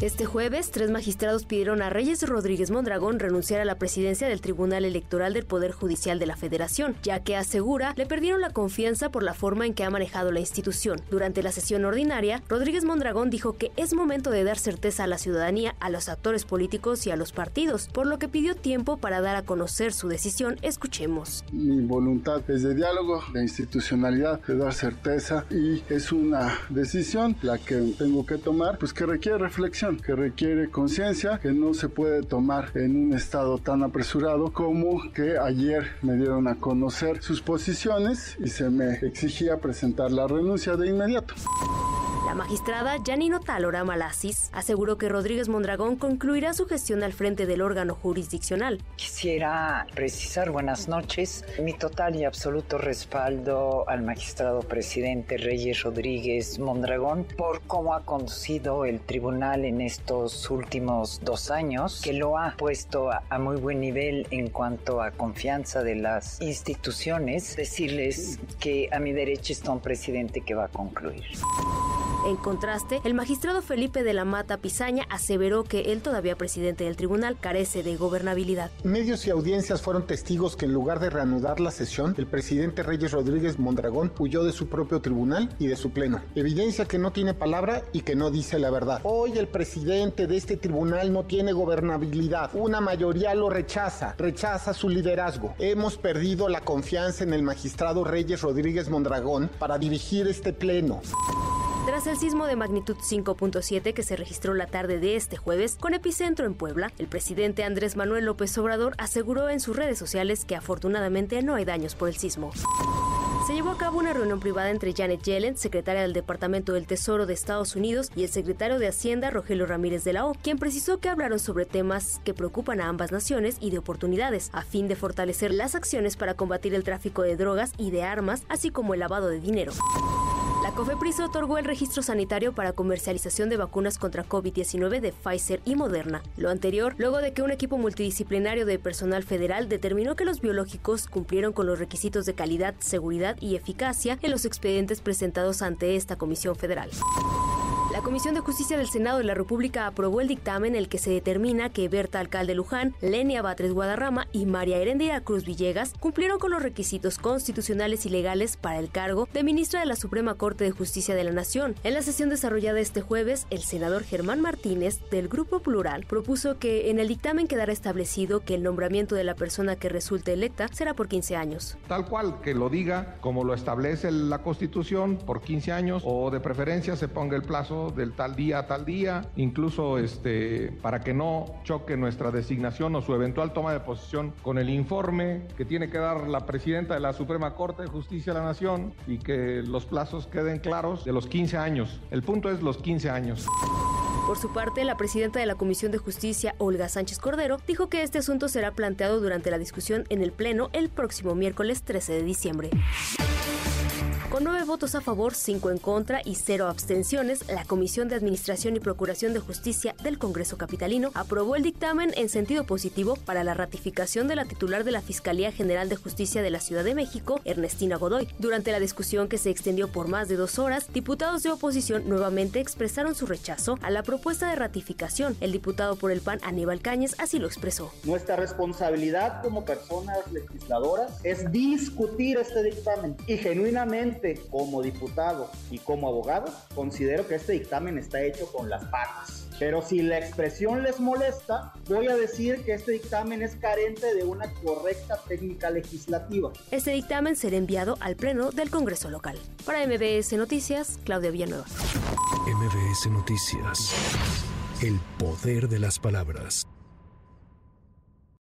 Este jueves, tres magistrados pidieron a Reyes Rodríguez Mondragón renunciar a la presidencia del Tribunal Electoral del Poder Judicial de la Federación, ya que asegura le perdieron la confianza por la forma en que ha manejado la institución. Durante la sesión ordinaria, Rodríguez Mondragón dijo que es momento de dar certeza a la ciudadanía, a los actores políticos y a los partidos, por lo que pidió tiempo para dar a conocer su decisión. Escuchemos. Mi voluntad es de diálogo, de institucionalidad, de dar certeza y es una decisión la que tengo que tomar, pues que requiere reflexión que requiere conciencia, que no se puede tomar en un estado tan apresurado como que ayer me dieron a conocer sus posiciones y se me exigía presentar la renuncia de inmediato. La magistrada Janino Talora Malasis aseguró que Rodríguez Mondragón concluirá su gestión al frente del órgano jurisdiccional. Quisiera precisar, buenas noches, mi total y absoluto respaldo al magistrado presidente Reyes Rodríguez Mondragón por cómo ha conducido el tribunal en estos últimos dos años, que lo ha puesto a, a muy buen nivel en cuanto a confianza de las instituciones. Decirles que a mi derecha está un presidente que va a concluir. En contraste, el magistrado Felipe de la Mata Pizaña aseveró que el todavía presidente del tribunal carece de gobernabilidad. Medios y audiencias fueron testigos que en lugar de reanudar la sesión, el presidente Reyes Rodríguez Mondragón huyó de su propio tribunal y de su pleno. Evidencia que no tiene palabra y que no dice la verdad. Hoy el presidente de este tribunal no tiene gobernabilidad. Una mayoría lo rechaza, rechaza su liderazgo. Hemos perdido la confianza en el magistrado Reyes Rodríguez Mondragón para dirigir este pleno. Tras el sismo de magnitud 5.7 que se registró la tarde de este jueves con epicentro en Puebla, el presidente Andrés Manuel López Obrador aseguró en sus redes sociales que afortunadamente no hay daños por el sismo. Se llevó a cabo una reunión privada entre Janet Yellen, secretaria del Departamento del Tesoro de Estados Unidos, y el secretario de Hacienda, Rogelio Ramírez de la O, quien precisó que hablaron sobre temas que preocupan a ambas naciones y de oportunidades, a fin de fortalecer las acciones para combatir el tráfico de drogas y de armas, así como el lavado de dinero. COFEPRIS otorgó el registro sanitario para comercialización de vacunas contra COVID-19 de Pfizer y Moderna. Lo anterior, luego de que un equipo multidisciplinario de personal federal determinó que los biológicos cumplieron con los requisitos de calidad, seguridad y eficacia en los expedientes presentados ante esta Comisión Federal. La Comisión de Justicia del Senado de la República aprobó el dictamen en el que se determina que Berta Alcalde Luján, Lenia Batres Guadarrama y María Herendira Cruz Villegas cumplieron con los requisitos constitucionales y legales para el cargo de ministra de la Suprema Corte de Justicia de la Nación. En la sesión desarrollada este jueves, el senador Germán Martínez, del Grupo Plural, propuso que en el dictamen quedara establecido que el nombramiento de la persona que resulte electa será por 15 años. Tal cual, que lo diga como lo establece la Constitución, por 15 años, o de preferencia se ponga el plazo del tal día a tal día, incluso este, para que no choque nuestra designación o su eventual toma de posición con el informe que tiene que dar la presidenta de la Suprema Corte de Justicia de la Nación y que los plazos queden claros de los 15 años. El punto es los 15 años. Por su parte, la presidenta de la Comisión de Justicia, Olga Sánchez Cordero, dijo que este asunto será planteado durante la discusión en el Pleno el próximo miércoles 13 de diciembre. Con nueve votos a favor, cinco en contra y cero abstenciones, la Comisión de Administración y Procuración de Justicia del Congreso Capitalino aprobó el dictamen en sentido positivo para la ratificación de la titular de la Fiscalía General de Justicia de la Ciudad de México, Ernestina Godoy. Durante la discusión que se extendió por más de dos horas, diputados de oposición nuevamente expresaron su rechazo a la propuesta de ratificación. El diputado por el PAN, Aníbal Cáñez, así lo expresó. Nuestra responsabilidad como personas legisladoras es discutir este dictamen y genuinamente como diputado y como abogado, considero que este dictamen está hecho con las patas. Pero si la expresión les molesta, voy a decir que este dictamen es carente de una correcta técnica legislativa. Este dictamen será enviado al Pleno del Congreso local. Para MBS Noticias, Claudia Villanueva. MBS Noticias. El poder de las palabras.